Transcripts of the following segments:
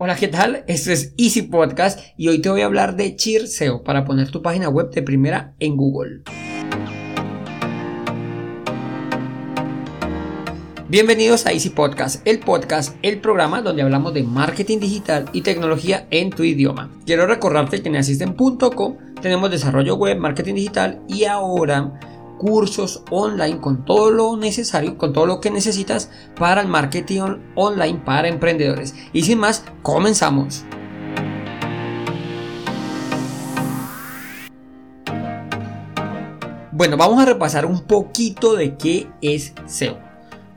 Hola, ¿qué tal? Esto es Easy Podcast y hoy te voy a hablar de Cheer SEO para poner tu página web de primera en Google. Bienvenidos a Easy Podcast, el podcast, el programa donde hablamos de marketing digital y tecnología en tu idioma. Quiero recordarte que en asisten.com tenemos desarrollo web, marketing digital y ahora cursos online con todo lo necesario, con todo lo que necesitas para el marketing online para emprendedores. Y sin más, comenzamos. Bueno, vamos a repasar un poquito de qué es SEO.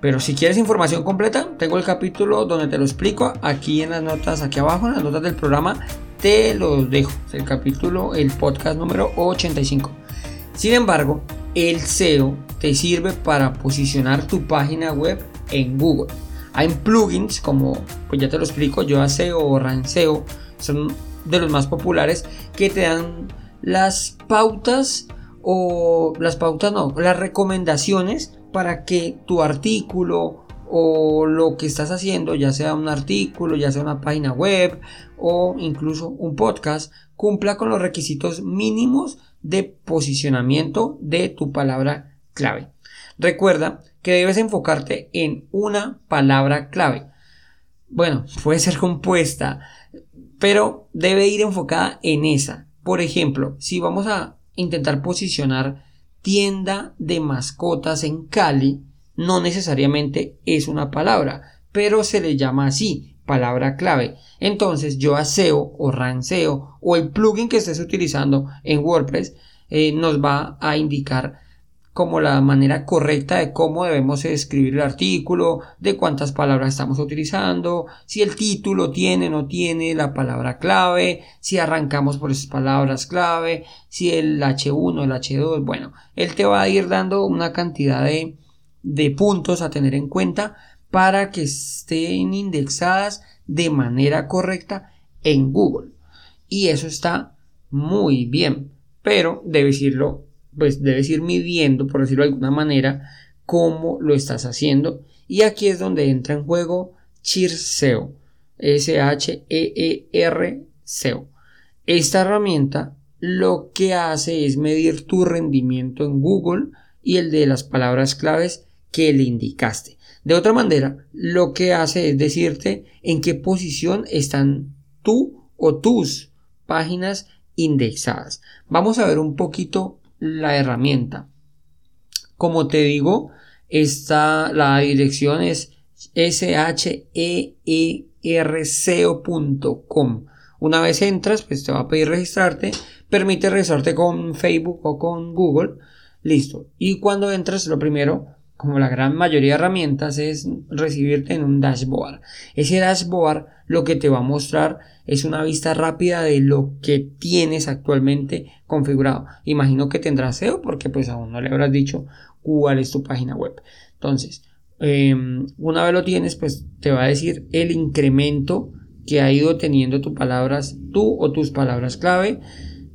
Pero si quieres información completa, tengo el capítulo donde te lo explico aquí en las notas, aquí abajo, en las notas del programa, te lo dejo. el capítulo, el podcast número 85. Sin embargo, el SEO te sirve para posicionar tu página web en Google. Hay plugins como, pues ya te lo explico, yo SEO o Ranseo, son de los más populares que te dan las pautas o las pautas no, las recomendaciones para que tu artículo o lo que estás haciendo, ya sea un artículo, ya sea una página web o incluso un podcast, cumpla con los requisitos mínimos de posicionamiento de tu palabra clave. Recuerda que debes enfocarte en una palabra clave. Bueno, puede ser compuesta, pero debe ir enfocada en esa. Por ejemplo, si vamos a intentar posicionar tienda de mascotas en Cali, no necesariamente es una palabra, pero se le llama así palabra clave. Entonces yo SEO o ranseo o el plugin que estés utilizando en WordPress eh, nos va a indicar como la manera correcta de cómo debemos escribir el artículo, de cuántas palabras estamos utilizando, si el título tiene o no tiene la palabra clave, si arrancamos por esas palabras clave, si el H1, el H2, bueno, él te va a ir dando una cantidad de, de puntos a tener en cuenta para que estén indexadas de manera correcta en Google. Y eso está muy bien, pero debes irlo, pues debes ir midiendo, por decirlo de alguna manera, cómo lo estás haciendo. Y aquí es donde entra en juego SEO S-H-E-E-R SEO. Esta herramienta lo que hace es medir tu rendimiento en Google y el de las palabras claves que le indicaste. De otra manera, lo que hace es decirte en qué posición están tú o tus páginas indexadas. Vamos a ver un poquito la herramienta. Como te digo, esta, la dirección es sherceo.com. Una vez entras, pues te va a pedir registrarte. Permite registrarte con Facebook o con Google. Listo. Y cuando entras, lo primero como la gran mayoría de herramientas, es recibirte en un dashboard. Ese dashboard lo que te va a mostrar es una vista rápida de lo que tienes actualmente configurado. Imagino que tendrás SEO porque pues aún no le habrás dicho cuál es tu página web. Entonces, em, una vez lo tienes, pues te va a decir el incremento que ha ido teniendo tus palabras, tú o tus palabras clave.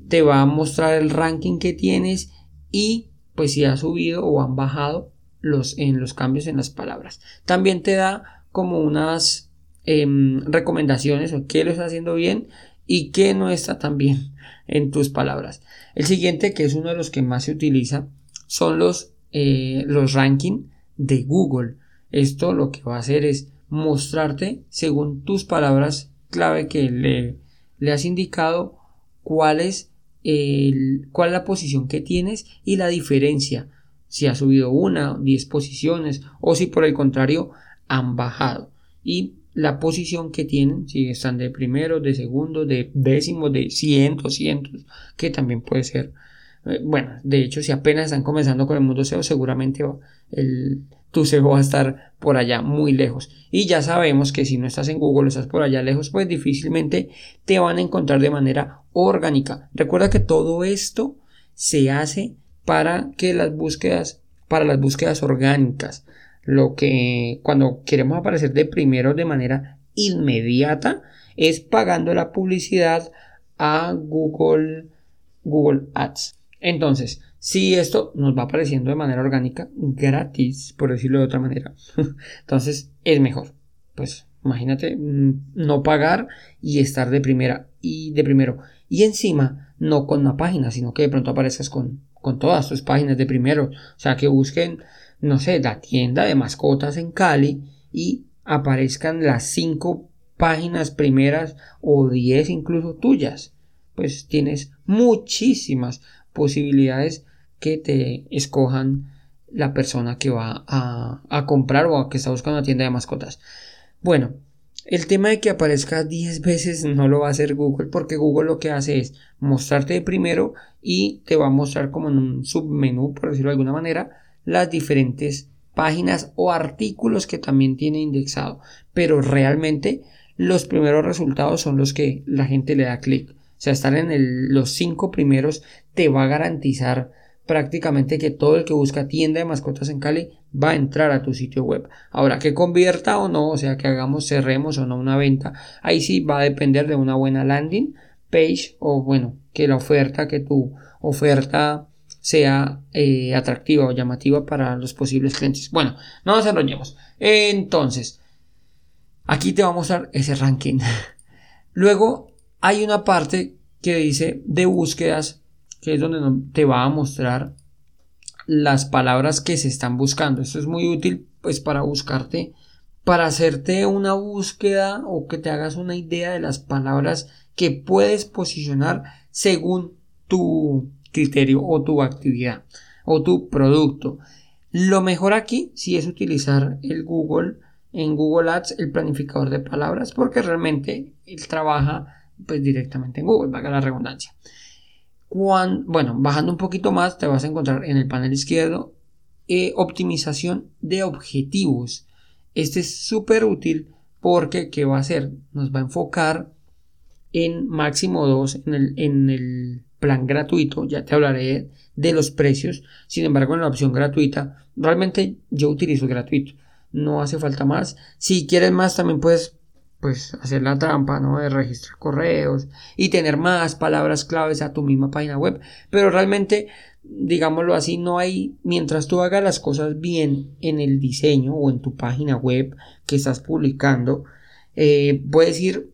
Te va a mostrar el ranking que tienes y pues si ha subido o han bajado los, en los cambios en las palabras. También te da como unas em, recomendaciones o qué lo está haciendo bien y qué no está tan bien en tus palabras. El siguiente, que es uno de los que más se utiliza, son los, eh, los rankings de Google. Esto lo que va a hacer es mostrarte, según tus palabras clave que le, le has indicado, cuál es, el, cuál es la posición que tienes y la diferencia si ha subido una, 10 posiciones o si por el contrario han bajado. Y la posición que tienen, si están de primero, de segundo, de décimo, de cientos, cientos, que también puede ser. Eh, bueno, de hecho, si apenas están comenzando con el mundo SEO, seguramente el, tu SEO va a estar por allá muy lejos. Y ya sabemos que si no estás en Google, estás por allá lejos, pues difícilmente te van a encontrar de manera orgánica. Recuerda que todo esto se hace para que las búsquedas, para las búsquedas orgánicas, lo que cuando queremos aparecer de primero de manera inmediata es pagando la publicidad a Google, Google Ads. Entonces, si esto nos va apareciendo de manera orgánica, gratis, por decirlo de otra manera, entonces es mejor. Pues Imagínate mm, no pagar y estar de primera y de primero. Y encima, no con una página, sino que de pronto aparezcas con, con todas tus páginas de primero. O sea, que busquen, no sé, la tienda de mascotas en Cali y aparezcan las cinco páginas primeras o diez incluso tuyas. Pues tienes muchísimas posibilidades que te escojan la persona que va a, a comprar o a que está buscando una tienda de mascotas. Bueno, el tema de que aparezca 10 veces no lo va a hacer Google porque Google lo que hace es mostrarte primero y te va a mostrar como en un submenú, por decirlo de alguna manera, las diferentes páginas o artículos que también tiene indexado. Pero realmente los primeros resultados son los que la gente le da clic. O sea, estar en los 5 primeros te va a garantizar prácticamente que todo el que busca tienda de mascotas en Cali va a entrar a tu sitio web. Ahora, que convierta o no, o sea, que hagamos, cerremos o no una venta, ahí sí va a depender de una buena landing page o bueno, que la oferta, que tu oferta sea eh, atractiva o llamativa para los posibles clientes. Bueno, no nos enrollemos. Entonces, aquí te va a mostrar ese ranking. Luego hay una parte que dice de búsquedas que es donde te va a mostrar las palabras que se están buscando. Esto es muy útil pues para buscarte, para hacerte una búsqueda o que te hagas una idea de las palabras que puedes posicionar según tu criterio o tu actividad o tu producto. Lo mejor aquí sí es utilizar el Google en Google Ads el planificador de palabras porque realmente él trabaja pues directamente en Google, valga la redundancia bueno, bajando un poquito más te vas a encontrar en el panel izquierdo eh, optimización de objetivos. Este es súper útil porque ¿qué va a hacer? Nos va a enfocar en máximo 2 en el, en el plan gratuito. Ya te hablaré de los precios. Sin embargo, en la opción gratuita, realmente yo utilizo gratuito. No hace falta más. Si quieres más, también puedes pues hacer la trampa, ¿no? De registrar correos y tener más palabras claves a tu misma página web. Pero realmente, digámoslo así, no hay, mientras tú hagas las cosas bien en el diseño o en tu página web que estás publicando, eh, puedes ir,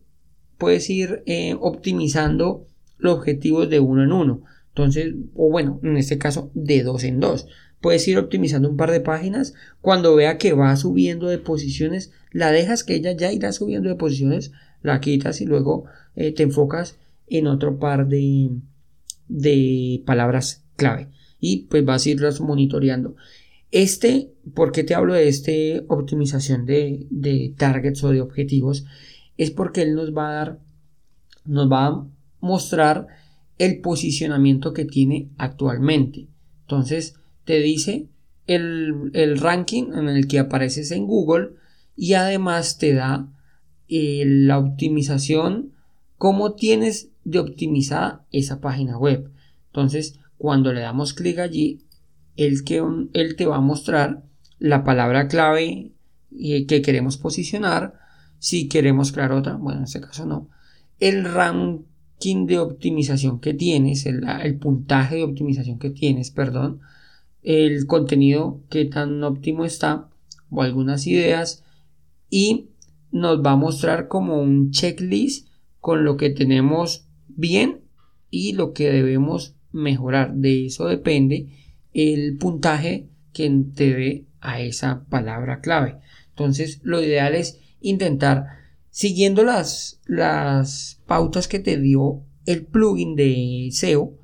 puedes ir eh, optimizando los objetivos de uno en uno. Entonces, o bueno, en este caso, de dos en dos. Puedes ir optimizando un par de páginas. Cuando vea que va subiendo de posiciones, la dejas que ella ya irá subiendo de posiciones, la quitas y luego eh, te enfocas en otro par de, de palabras clave y pues vas a irlas monitoreando. Este, ¿por qué te hablo de este optimización de, de targets o de objetivos? Es porque él nos va a dar, nos va a mostrar el posicionamiento que tiene actualmente. Entonces, te dice el, el ranking en el que apareces en Google, y además te da eh, la optimización, cómo tienes de optimizada esa página web. Entonces, cuando le damos clic allí, él, que, él te va a mostrar la palabra clave eh, que queremos posicionar. Si queremos crear otra, bueno, en este caso no. El ranking de optimización que tienes, el, el puntaje de optimización que tienes, perdón. El contenido que tan óptimo está o algunas ideas y nos va a mostrar como un checklist con lo que tenemos bien y lo que debemos mejorar. De eso depende el puntaje que te dé a esa palabra clave. Entonces, lo ideal es intentar, siguiendo las, las pautas que te dio el plugin de SEO,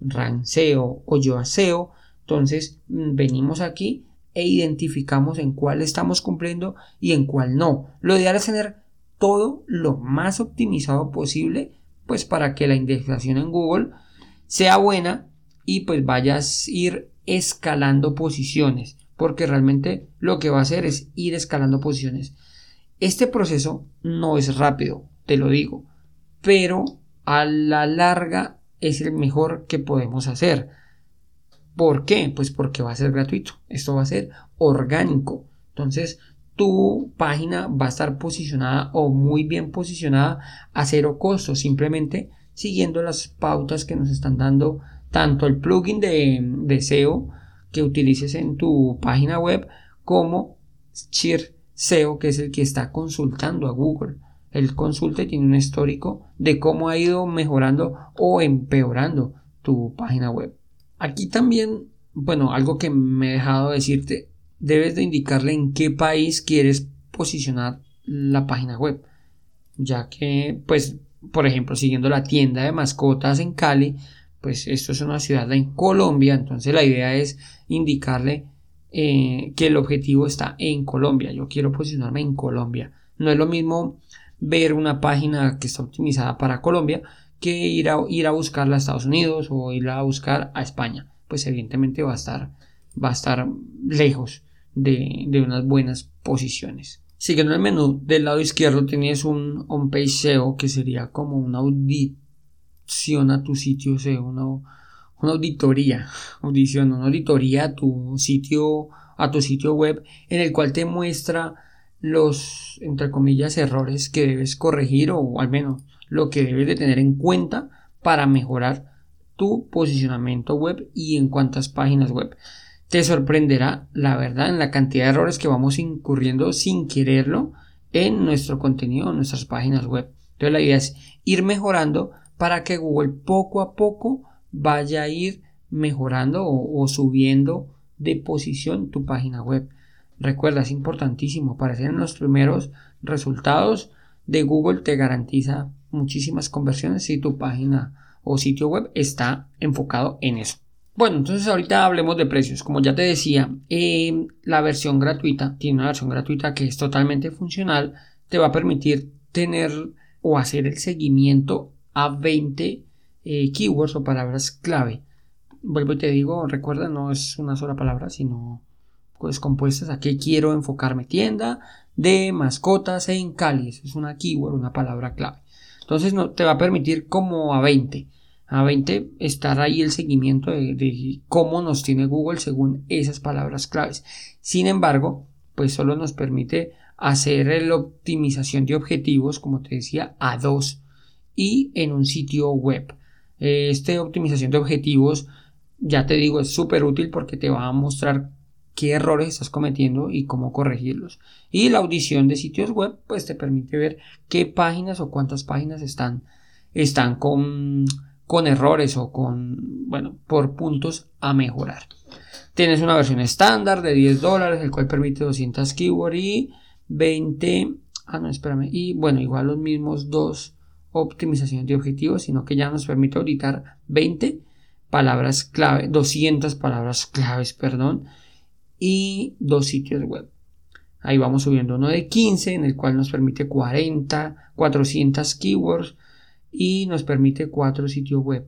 RAN SEO o Yoa SEO. Entonces, mm, venimos aquí e identificamos en cuál estamos cumpliendo y en cuál no. Lo ideal es tener todo lo más optimizado posible, pues para que la indexación en Google sea buena y pues vayas a ir escalando posiciones, porque realmente lo que va a hacer es ir escalando posiciones. Este proceso no es rápido, te lo digo, pero a la larga es el mejor que podemos hacer. ¿Por qué? Pues porque va a ser gratuito. Esto va a ser orgánico. Entonces, tu página va a estar posicionada o muy bien posicionada a cero costo, simplemente siguiendo las pautas que nos están dando tanto el plugin de, SEO que utilices en tu página web como Cheer SEO que es el que está consultando a Google. Él consulta y tiene un histórico de cómo ha ido mejorando o empeorando tu página web. Aquí también, bueno, algo que me he dejado decirte, debes de indicarle en qué país quieres posicionar la página web. Ya que, pues, por ejemplo, siguiendo la tienda de mascotas en Cali, pues esto es una ciudad en Colombia, entonces la idea es indicarle eh, que el objetivo está en Colombia. Yo quiero posicionarme en Colombia. No es lo mismo ver una página que está optimizada para Colombia que ir a, ir a buscarla a Estados Unidos o ir a buscar a España. Pues evidentemente va a estar, va a estar lejos de, de unas buenas posiciones. Siguiendo el menú del lado izquierdo tienes un on-page SEO que sería como una audición a tu sitio SEO, una, una auditoría, audición, una auditoría a tu sitio, a tu sitio web en el cual te muestra los, entre comillas, errores que debes corregir o al menos lo que debes de tener en cuenta para mejorar tu posicionamiento web y en cuántas páginas web te sorprenderá, la verdad, en la cantidad de errores que vamos incurriendo sin quererlo en nuestro contenido, en nuestras páginas web. Entonces la idea es ir mejorando para que Google poco a poco vaya a ir mejorando o, subiendo de posición tu página web. Recuerda, es importantísimo. Aparecer en los primeros resultados de Google te garantiza muchísimas conversiones si tu página o sitio web está enfocado en eso. Bueno, entonces ahorita hablemos de precios. Como ya te decía, eh, la versión gratuita tiene una versión gratuita que es totalmente funcional. Te va a permitir tener o hacer el seguimiento a 20 eh, keywords o palabras clave. Vuelvo y te digo, recuerda, no es una sola palabra, sino pues compuestas a qué quiero enfocarme. Tienda de mascotas en Cali. es una keyword, una palabra clave. Entonces no, te va a permitir como a 20 a 20 estar ahí el seguimiento de, cómo nos tiene Google según esas palabras claves. Sin embargo, pues solo nos permite hacer la optimización de objetivos, como te decía, a dos y en un sitio web. Esta optimización de objetivos, ya te digo, es súper útil porque te va a mostrar qué errores estás cometiendo y cómo corregirlos. Y la audición de sitios web, pues te permite ver qué páginas o cuántas páginas están, están con con errores o con, bueno, por puntos a mejorar. Tienes una versión estándar de 10 dólares, el cual permite 200 keywords y 20, ah no, espérame, y bueno, igual los mismos dos optimizaciones de objetivos, sino que ya nos permite auditar 20 palabras clave, 200 palabras claves, perdón, y dos sitios web. Ahí vamos subiendo uno de 15, en el cual nos permite 40, 400 keywords, y nos permite cuatro sitios web.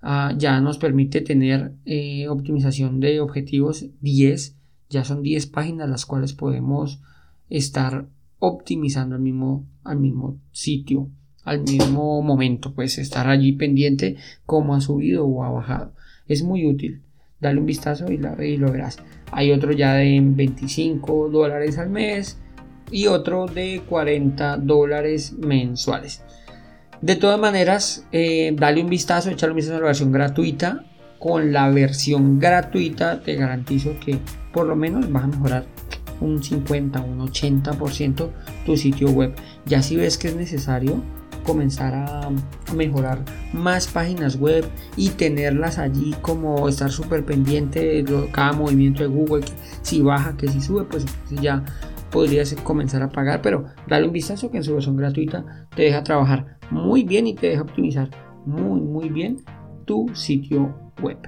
Ah, ya nos permite tener eh, optimización de objetivos 10. Ya son 10 páginas las cuales podemos estar optimizando al mismo, al mismo sitio, al mismo momento. Pues estar allí pendiente cómo ha subido o ha bajado. Es muy útil. Dale un vistazo y, lo verás. Hay otro ya de 25 dólares al mes y otro de 40 dólares mensuales. De todas maneras, eh, dale un vistazo, échale un vistazo a la versión gratuita. Con la versión gratuita te garantizo que por lo menos vas a mejorar un 50, un 80% tu sitio web. Ya si ves que es necesario comenzar a mejorar más páginas web y tenerlas allí como estar súper pendiente de cada movimiento de Google, que si baja, que si sube, pues ya podrías comenzar a pagar, pero dale un vistazo que en su versión gratuita te deja trabajar muy bien y te deja optimizar muy muy bien tu sitio web.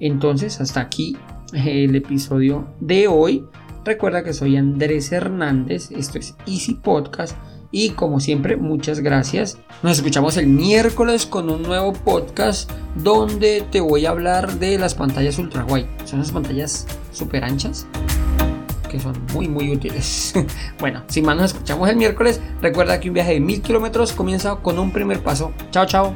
Entonces hasta aquí el episodio de hoy. Recuerda que soy Andrés Hernández, esto es Easy Podcast y como siempre muchas gracias. Nos escuchamos el miércoles con un nuevo podcast donde te voy a hablar de las pantallas ultra wide. Son las pantallas super anchas que son muy muy útiles. bueno, sin más nos escuchamos el miércoles. Recuerda que un viaje de mil kilómetros comienza con un primer paso. Chao, chao.